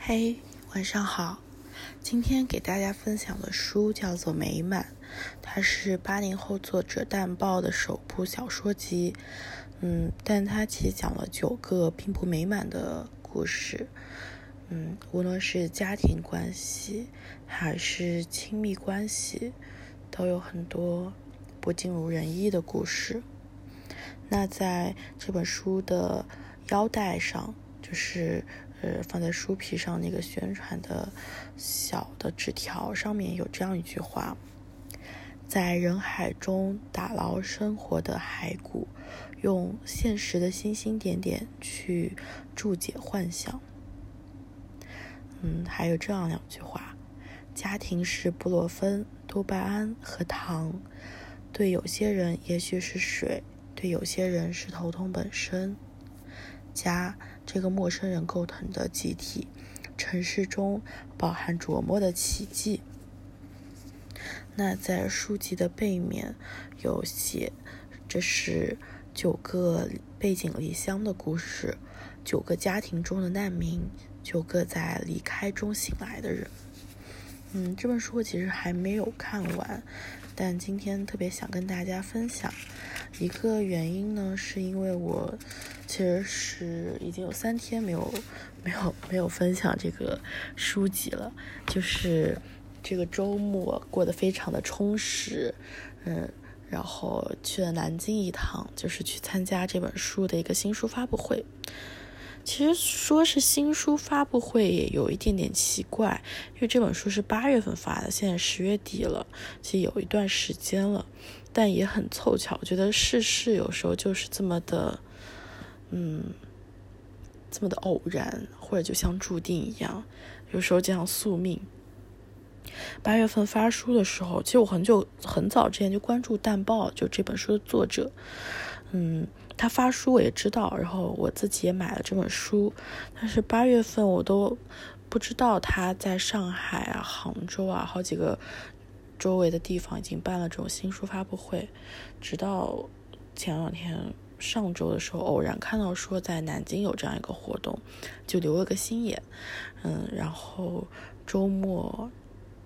嘿，晚上好。今天给大家分享的书叫做《美满》，它是八零后作者淡豹的首部小说集。嗯，但它其实讲了九个并不美满的故事。嗯，无论是家庭关系还是亲密关系，都有很多不尽如人意的故事。那在这本书的腰带上，就是呃放在书皮上那个宣传的小的纸条上面有这样一句话：在人海中打捞生活的骸骨，用现实的星星点点去注解幻想。嗯，还有这样两句话：家庭是布洛芬、多巴胺和糖，对有些人也许是水。对有些人是头痛本身，家这个陌生人构成的集体，城市中饱含琢磨的奇迹。那在书籍的背面有写，这是九个背井离乡的故事，九个家庭中的难民，九个在离开中醒来的人。嗯，这本书其实还没有看完，但今天特别想跟大家分享。一个原因呢，是因为我其实是已经有三天没有没有没有分享这个书籍了，就是这个周末过得非常的充实，嗯，然后去了南京一趟，就是去参加这本书的一个新书发布会。其实说是新书发布会也有一点点奇怪，因为这本书是八月份发的，现在十月底了，其实有一段时间了。但也很凑巧，我觉得世事有时候就是这么的，嗯，这么的偶然，或者就像注定一样，有时候就像宿命。八月份发书的时候，其实我很久很早之前就关注淡豹，就这本书的作者，嗯，他发书我也知道，然后我自己也买了这本书，但是八月份我都不知道他在上海啊、杭州啊好几个。周围的地方已经办了这种新书发布会，直到前两天上周的时候，偶然看到说在南京有这样一个活动，就留了个心眼。嗯，然后周末、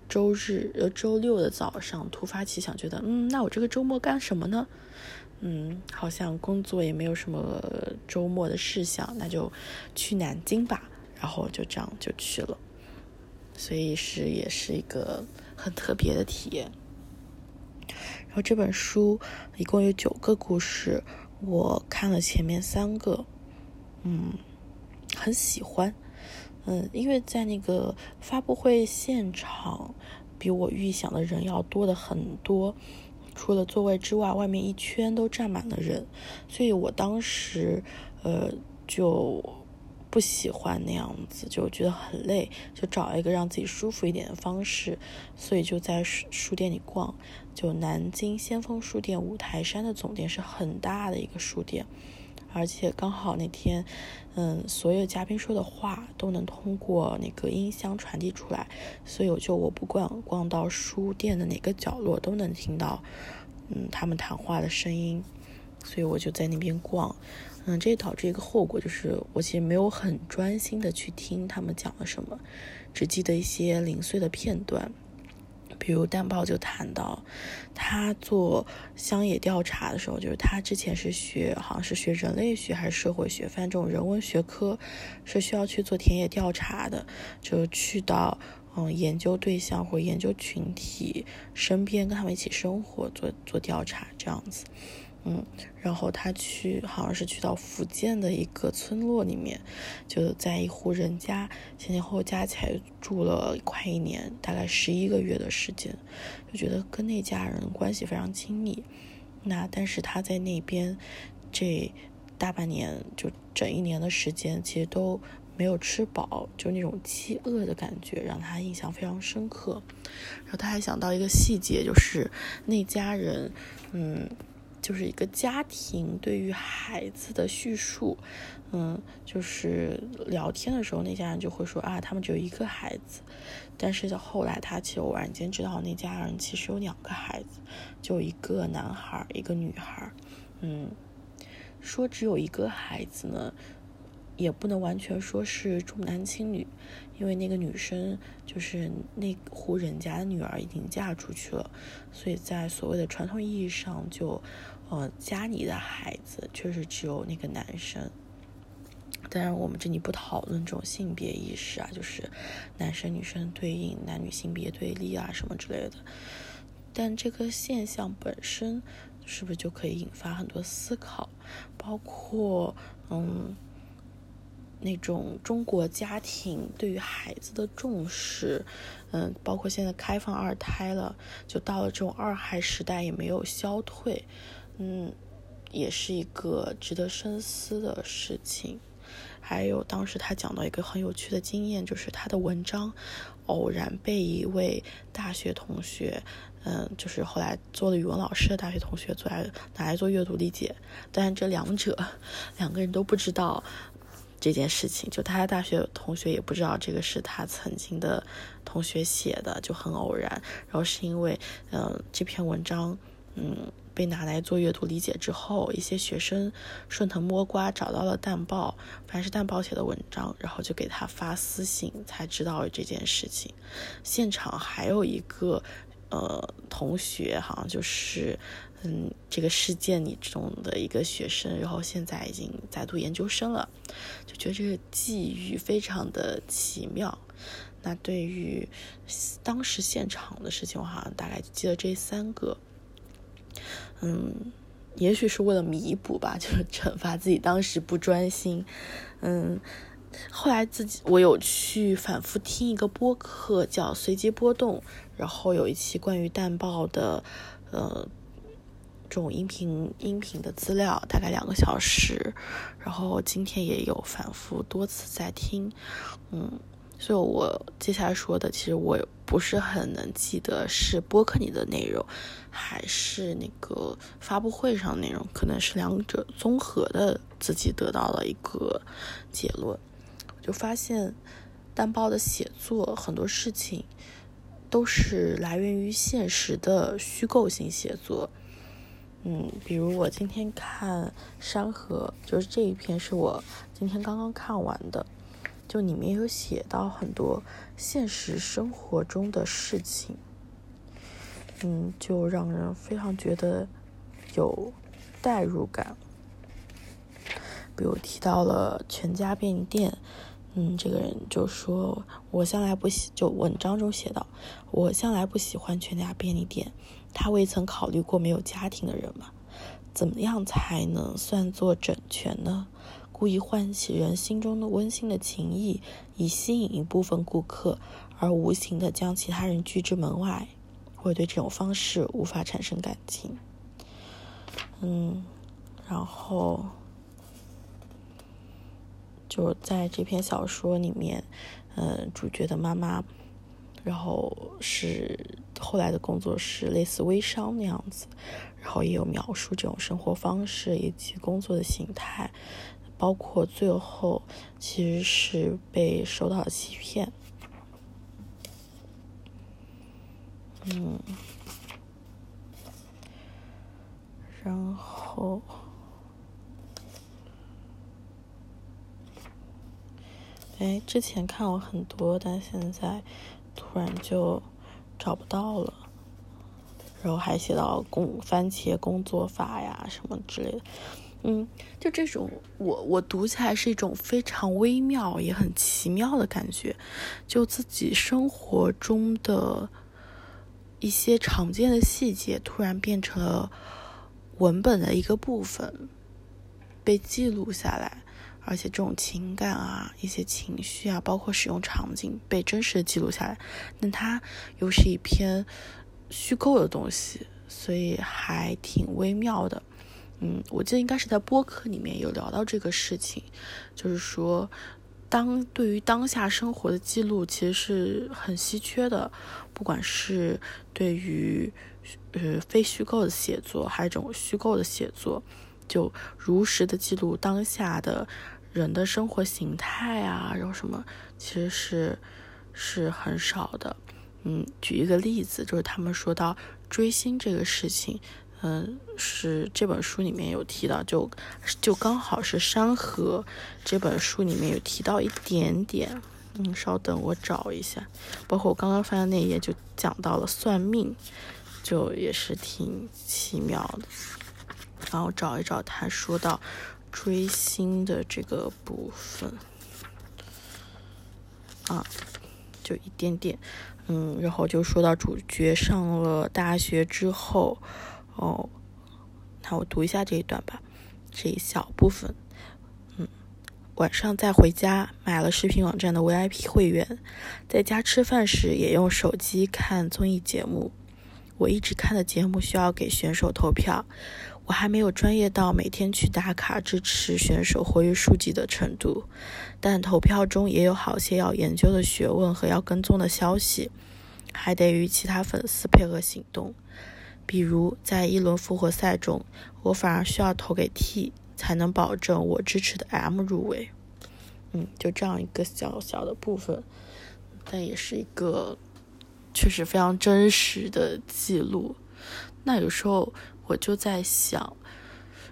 周日、呃周六的早上突发奇想，觉得嗯，那我这个周末干什么呢？嗯，好像工作也没有什么周末的事项，那就去南京吧。然后就这样就去了，所以是也是一个。很特别的体验。然后这本书一共有九个故事，我看了前面三个，嗯，很喜欢，嗯，因为在那个发布会现场，比我预想的人要多的很多，除了座位之外，外面一圈都站满了人，所以我当时，呃，就。不喜欢那样子，就觉得很累，就找一个让自己舒服一点的方式，所以就在书书店里逛。就南京先锋书店五台山的总店是很大的一个书店，而且刚好那天，嗯，所有嘉宾说的话都能通过那个音箱传递出来，所以我就我不管逛到书店的哪个角落都能听到，嗯，他们谈话的声音，所以我就在那边逛。嗯，这也导致一个后果就是，我其实没有很专心的去听他们讲了什么，只记得一些零碎的片段。比如淡豹就谈到，他做乡野调查的时候，就是他之前是学，好像是学人类学还是社会学，反正这种人文学科是需要去做田野调查的，就去到嗯研究对象或研究群体身边，跟他们一起生活，做做调查这样子。嗯，然后他去，好像是去到福建的一个村落里面，就在一户人家前前后后加起来住了快一年，大概十一个月的时间，就觉得跟那家人关系非常亲密。那但是他在那边这大半年，就整一年的时间，其实都没有吃饱，就那种饥饿的感觉让他印象非常深刻。然后他还想到一个细节，就是那家人，嗯。就是一个家庭对于孩子的叙述，嗯，就是聊天的时候，那家人就会说啊，他们只有一个孩子，但是后来他其实偶然间知道那家人其实有两个孩子，就一个男孩，一个女孩，嗯，说只有一个孩子呢，也不能完全说是重男轻女，因为那个女生就是那户人家的女儿已经嫁出去了，所以在所谓的传统意义上，就呃家里的孩子确实只有那个男生。当然，我们这里不讨论这种性别意识啊，就是男生女生对应、男女性别对立啊什么之类的。但这个现象本身是不是就可以引发很多思考？包括嗯。那种中国家庭对于孩子的重视，嗯，包括现在开放二胎了，就到了这种二孩时代也没有消退，嗯，也是一个值得深思的事情。还有当时他讲到一个很有趣的经验，就是他的文章偶然被一位大学同学，嗯，就是后来做了语文老师的大学同学做来拿来做阅读理解，但这两者两个人都不知道。这件事情，就他的大学同学也不知道这个是他曾经的同学写的，就很偶然。然后是因为，嗯，这篇文章，嗯，被拿来做阅读理解之后，一些学生顺藤摸瓜找到了淡报，凡是淡报写的文章，然后就给他发私信，才知道这件事情。现场还有一个，呃，同学，好像就是。嗯，这个事件里中的一个学生，然后现在已经在读研究生了，就觉得这个际遇非常的奇妙。那对于当时现场的事情，我好像大概记得这三个。嗯，也许是为了弥补吧，就是惩罚自己当时不专心。嗯，后来自己我有去反复听一个播客，叫《随机波动》，然后有一期关于淡报的，呃。这种音频音频的资料大概两个小时，然后今天也有反复多次在听，嗯，所以我接下来说的其实我不是很能记得是播客里的内容，还是那个发布会上内容，可能是两者综合的，自己得到了一个结论，我就发现单包的写作很多事情都是来源于现实的虚构性写作。嗯，比如我今天看《山河》，就是这一篇是我今天刚刚看完的，就里面有写到很多现实生活中的事情，嗯，就让人非常觉得有代入感。比如提到了全家便利店。嗯，这个人就说：“我向来不喜，就文章中写到，我向来不喜欢全家便利店。他未曾考虑过没有家庭的人吗？怎么样才能算作整全呢？故意唤起人心中的温馨的情谊，以吸引一部分顾客，而无形的将其他人拒之门外。我对这种方式无法产生感情。嗯，然后。”就在这篇小说里面，嗯，主角的妈妈，然后是后来的工作是类似微商那样子，然后也有描述这种生活方式以及工作的形态，包括最后其实是被受到欺骗，嗯，然后。哎，之前看过很多，但现在突然就找不到了。然后还写到工番茄工作法呀什么之类的，嗯，就这种我我读起来是一种非常微妙也很奇妙的感觉，就自己生活中的一些常见的细节突然变成了文本的一个部分，被记录下来。而且这种情感啊，一些情绪啊，包括使用场景被真实的记录下来，但它又是一篇虚构的东西，所以还挺微妙的。嗯，我记得应该是在播客里面有聊到这个事情，就是说，当对于当下生活的记录其实是很稀缺的，不管是对于呃非虚构的写作，还是这种虚构的写作，就如实的记录当下的。人的生活形态啊，然后什么，其实是是很少的。嗯，举一个例子，就是他们说到追星这个事情，嗯，是这本书里面有提到，就就刚好是《山河》这本书里面有提到一点点。嗯，稍等，我找一下。包括我刚刚翻的那页就讲到了算命，就也是挺奇妙的。然后找一找，他说到追星的这个部分啊，就一点点。嗯，然后就说到主角上了大学之后，哦，那我读一下这一段吧，这一小部分。嗯，晚上再回家，买了视频网站的 VIP 会员，在家吃饭时也用手机看综艺节目。我一直看的节目需要给选手投票，我还没有专业到每天去打卡支持选手活跃数据的程度，但投票中也有好些要研究的学问和要跟踪的消息，还得与其他粉丝配合行动。比如在一轮复活赛中，我反而需要投给 T 才能保证我支持的 M 入围。嗯，就这样一个小小的部分，但也是一个。确实非常真实的记录。那有时候我就在想，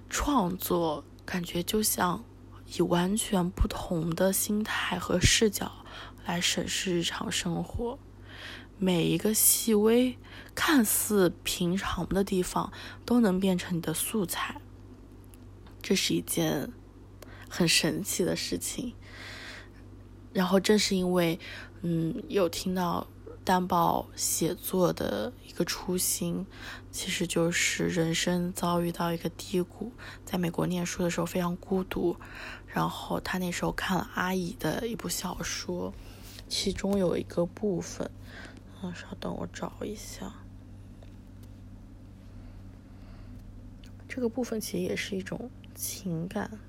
创作感觉就像以完全不同的心态和视角来审视日常生活，每一个细微、看似平常的地方都能变成你的素材。这是一件很神奇的事情。然后正是因为，嗯，有听到。担保写作的一个初心，其实就是人生遭遇到一个低谷，在美国念书的时候非常孤独，然后他那时候看了阿姨的一部小说，其中有一个部分，嗯，稍等我找一下，这个部分其实也是一种情感。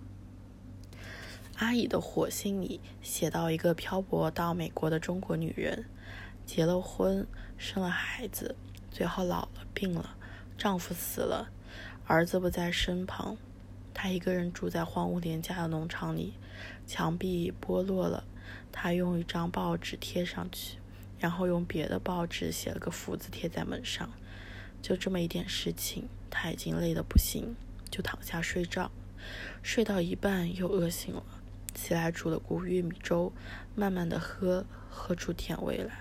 阿姨的火星里写到一个漂泊到美国的中国女人。结了婚，生了孩子，最后老了，病了，丈夫死了，儿子不在身旁，她一个人住在荒芜廉价的农场里，墙壁剥落了，她用一张报纸贴上去，然后用别的报纸写了个福字贴在门上，就这么一点事情，他已经累得不行，就躺下睡觉，睡到一半又饿醒了，起来煮了锅玉米粥，慢慢的喝，喝出甜味来。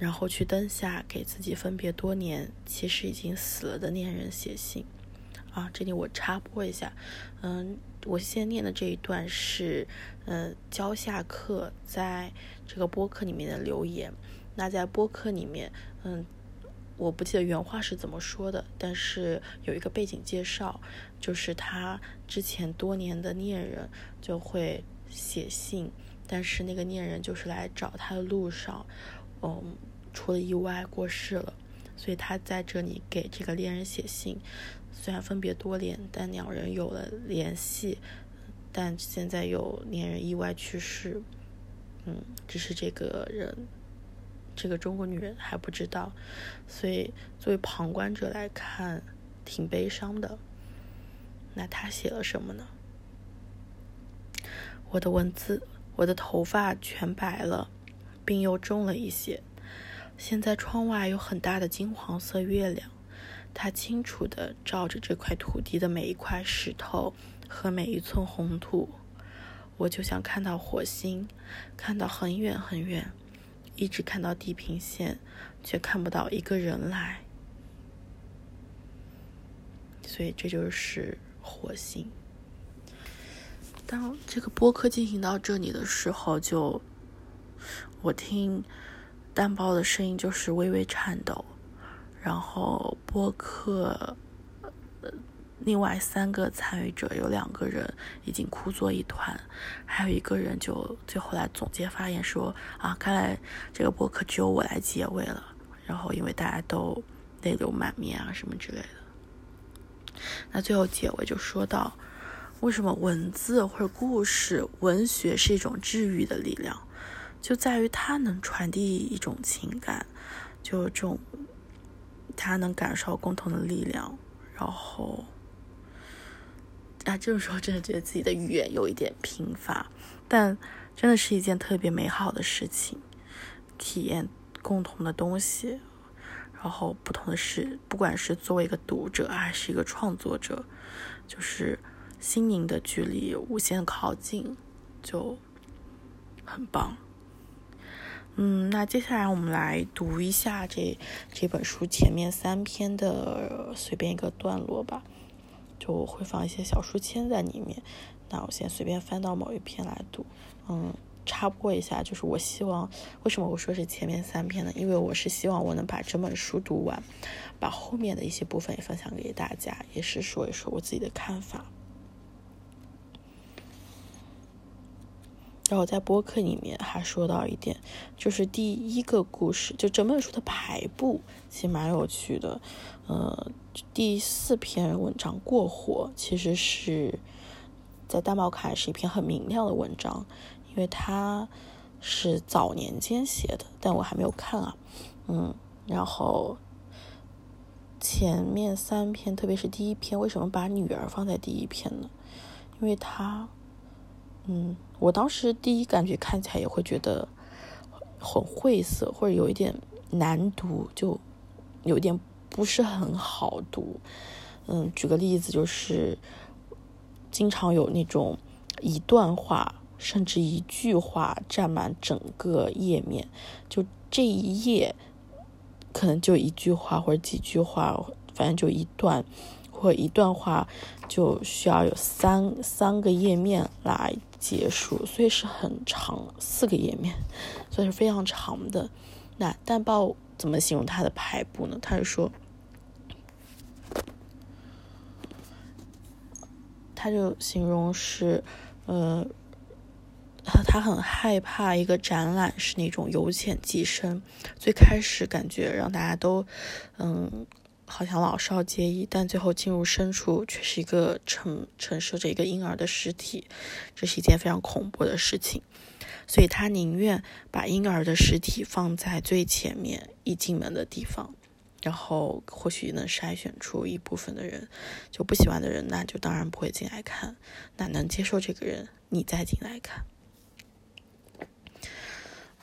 然后去灯下给自己分别多年，其实已经死了的恋人写信。啊，这里我插播一下，嗯，我现念的这一段是，呃，教下课在这个播客里面的留言。那在播客里面，嗯，我不记得原话是怎么说的，但是有一个背景介绍，就是他之前多年的恋人就会写信，但是那个恋人就是来找他的路上，嗯。出了意外过世了，所以他在这里给这个恋人写信。虽然分别多年，但两人有了联系。但现在有恋人意外去世，嗯，只是这个人，这个中国女人还不知道。所以作为旁观者来看，挺悲伤的。那他写了什么呢？我的文字，我的头发全白了，病又重了一些。现在窗外有很大的金黄色月亮，它清楚地照着这块土地的每一块石头和每一寸红土。我就想看到火星，看到很远很远，一直看到地平线，却看不到一个人来。所以这就是火星。当这个播客进行到这里的时候，就我听。蛋包的声音就是微微颤抖，然后播客呃另外三个参与者有两个人已经哭作一团，还有一个人就最后来总结发言说：“啊，看来这个播客只有我来结尾了。”然后因为大家都泪流满面啊什么之类的，那最后结尾就说到：为什么文字或者故事、文学是一种治愈的力量？就在于它能传递一种情感，就这种，他能感受共同的力量，然后，啊，这个时候真的觉得自己的语言有一点贫乏，但真的是一件特别美好的事情，体验共同的东西，然后不同的事，不管是作为一个读者还是一个创作者，就是心灵的距离无限靠近，就很棒。嗯，那接下来我们来读一下这这本书前面三篇的随便一个段落吧，就会放一些小书签在里面。那我先随便翻到某一篇来读。嗯，插播一下，就是我希望为什么我说是前面三篇呢？因为我是希望我能把这本书读完，把后面的一些部分也分享给大家，也是说一说我自己的看法。然后在播客里面还说到一点，就是第一个故事，就整本书的排布其实蛮有趣的。呃，第四篇文章《过火》其实是在大猫看是一篇很明亮的文章，因为它是早年间写的，但我还没有看啊。嗯，然后前面三篇，特别是第一篇，为什么把女儿放在第一篇呢？因为他，嗯。我当时第一感觉看起来也会觉得很晦涩，或者有一点难读，就有一点不是很好读。嗯，举个例子，就是经常有那种一段话，甚至一句话占满整个页面，就这一页可能就一句话或者几句话，反正就一段或一段话就需要有三三个页面来。结束，所以是很长，四个页面，所以是非常长的。那淡报怎么形容它的排布呢？他是说，他就形容是，呃，他很害怕一个展览是那种由浅及深，最开始感觉让大家都，嗯。好像老少皆宜，但最后进入深处却是一个承承受着一个婴儿的尸体，这是一件非常恐怖的事情。所以他宁愿把婴儿的尸体放在最前面一进门的地方，然后或许能筛选出一部分的人，就不喜欢的人，那就当然不会进来看。那能接受这个人，你再进来看。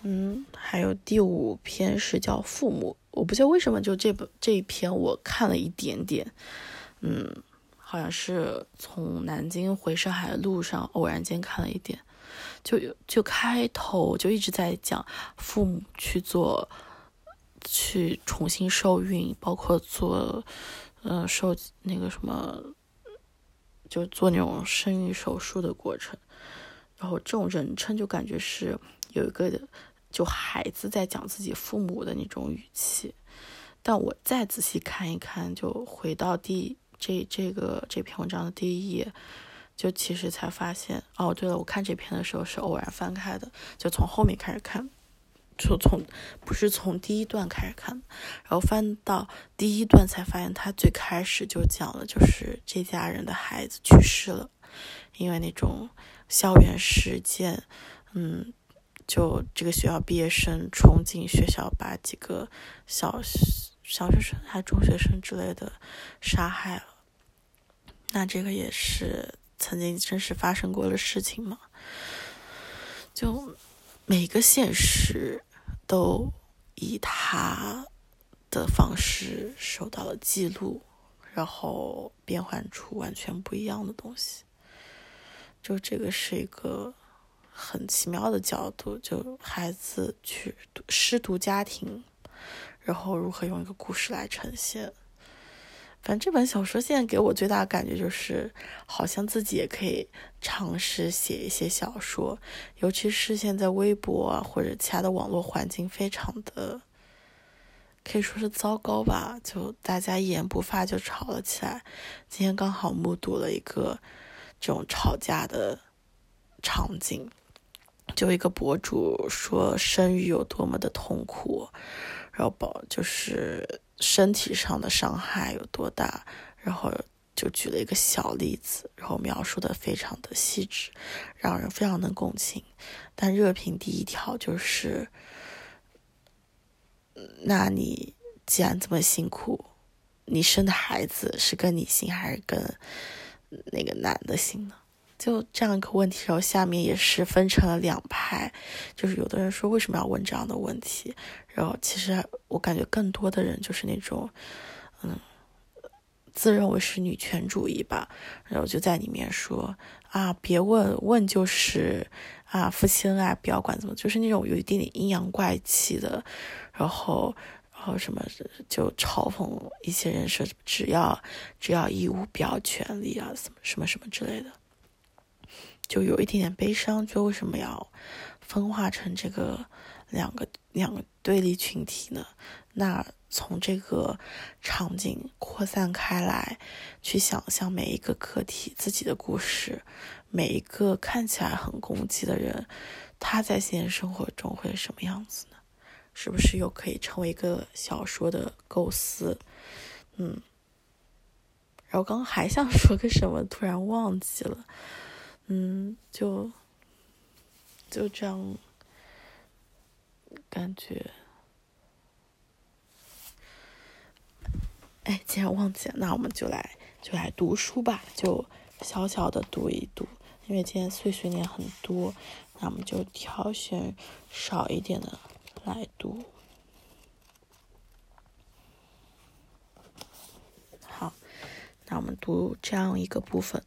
嗯，还有第五篇是叫父母。我不知道为什么，就这本这一篇我看了一点点，嗯，好像是从南京回上海的路上偶然间看了一点，就就开头就一直在讲父母去做，去重新受孕，包括做，嗯，受那个什么，就做那种生育手术的过程，然后这种人称就感觉是有一个。就孩子在讲自己父母的那种语气，但我再仔细看一看，就回到第这这个这篇文章的第一页，就其实才发现，哦，对了，我看这篇的时候是偶然翻开的，就从后面开始看，就从不是从第一段开始看，然后翻到第一段才发现，他最开始就讲了，就是这家人的孩子去世了，因为那种校园事件，嗯。就这个学校毕业生冲进学校，把几个小小学生还中学生之类的杀害了。那这个也是曾经真实发生过的事情吗？就每个现实都以他的方式受到了记录，然后变换出完全不一样的东西。就这个是一个。很奇妙的角度，就孩子去失独家庭，然后如何用一个故事来呈现。反正这本小说现在给我最大的感觉就是，好像自己也可以尝试写一些小说，尤其是现在微博啊或者其他的网络环境非常的可以说是糟糕吧，就大家一言不发就吵了起来。今天刚好目睹了一个这种吵架的场景。就一个博主说生育有多么的痛苦，然后宝就是身体上的伤害有多大，然后就举了一个小例子，然后描述的非常的细致，让人非常能共情。但热评第一条就是：那你既然这么辛苦，你生的孩子是跟你姓还是跟那个男的姓呢？就这样一个问题，然后下面也是分成了两派，就是有的人说为什么要问这样的问题，然后其实我感觉更多的人就是那种，嗯，自认为是女权主义吧，然后就在里面说啊，别问问就是啊，夫妻恩爱不要管怎么，就是那种有一点点阴阳怪气的，然后。然后什么就嘲讽一些人说，只要只要义务不要权利啊，什么什么什么之类的，就有一点点悲伤。就为什么要分化成这个两个两个对立群体呢？那从这个场景扩散开来，去想象每一个个体自己的故事，每一个看起来很攻击的人，他在现实生活中会是什么样子呢？是不是又可以成为一个小说的构思？嗯，然后刚刚还想说个什么，突然忘记了。嗯，就就这样，感觉，哎，既然忘记了，那我们就来就来读书吧，就小小的读一读。因为今天碎碎念很多，那我们就挑选少一点的。来读，好，那我们读这样一个部分，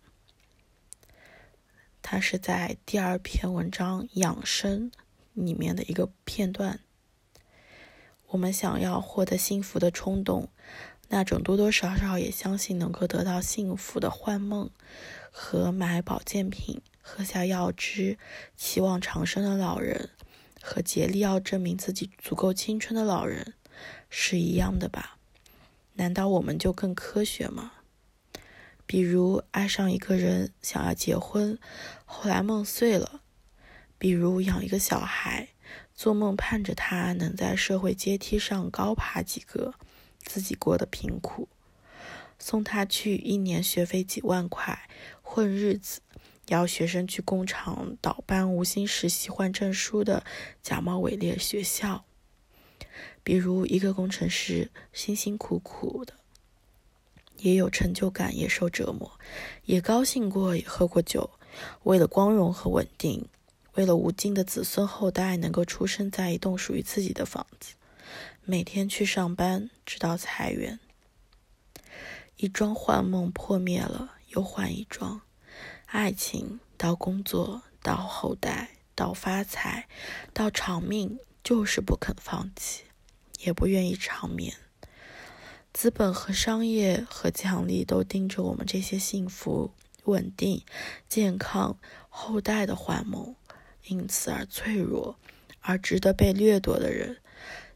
它是在第二篇文章“养生”里面的一个片段。我们想要获得幸福的冲动，那种多多少少也相信能够得到幸福的幻梦，和买保健品、喝下药汁、期望长生的老人。和竭力要证明自己足够青春的老人是一样的吧？难道我们就更科学吗？比如爱上一个人，想要结婚，后来梦碎了；比如养一个小孩，做梦盼着他能在社会阶梯上高爬几个，自己过得贫苦；送他去一年学费几万块，混日子。要学生去工厂倒班、无薪实习换证书的假冒伪劣学校，比如一个工程师辛辛苦苦的，也有成就感，也受折磨，也高兴过，也喝过酒，为了光荣和稳定，为了无尽的子孙后代能够出生在一栋属于自己的房子，每天去上班，直到裁员，一桩幻梦破灭了，又换一桩。爱情到工作到后代到发财到长命，就是不肯放弃，也不愿意长眠。资本和商业和奖励都盯着我们这些幸福、稳定、健康后代的幻梦，因此而脆弱，而值得被掠夺的人，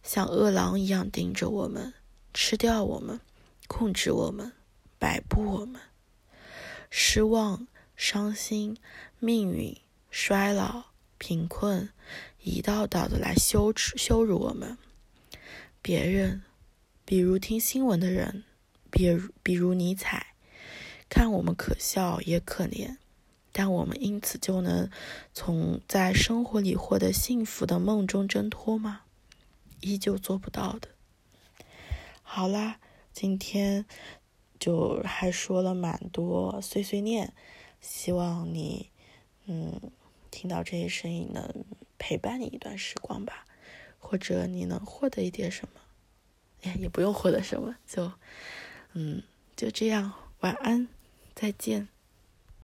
像饿狼一样盯着我们，吃掉我们，控制我们，摆布我们，失望。伤心、命运、衰老、贫困，一道道的来羞耻、羞辱我们。别人，比如听新闻的人，比如比如尼采，看我们可笑也可怜，但我们因此就能从在生活里获得幸福的梦中挣脱吗？依旧做不到的。好啦，今天就还说了蛮多碎碎念。希望你，嗯，听到这些声音能陪伴你一段时光吧，或者你能获得一点什么，也，也不用获得什么，就，嗯，就这样，晚安，再见。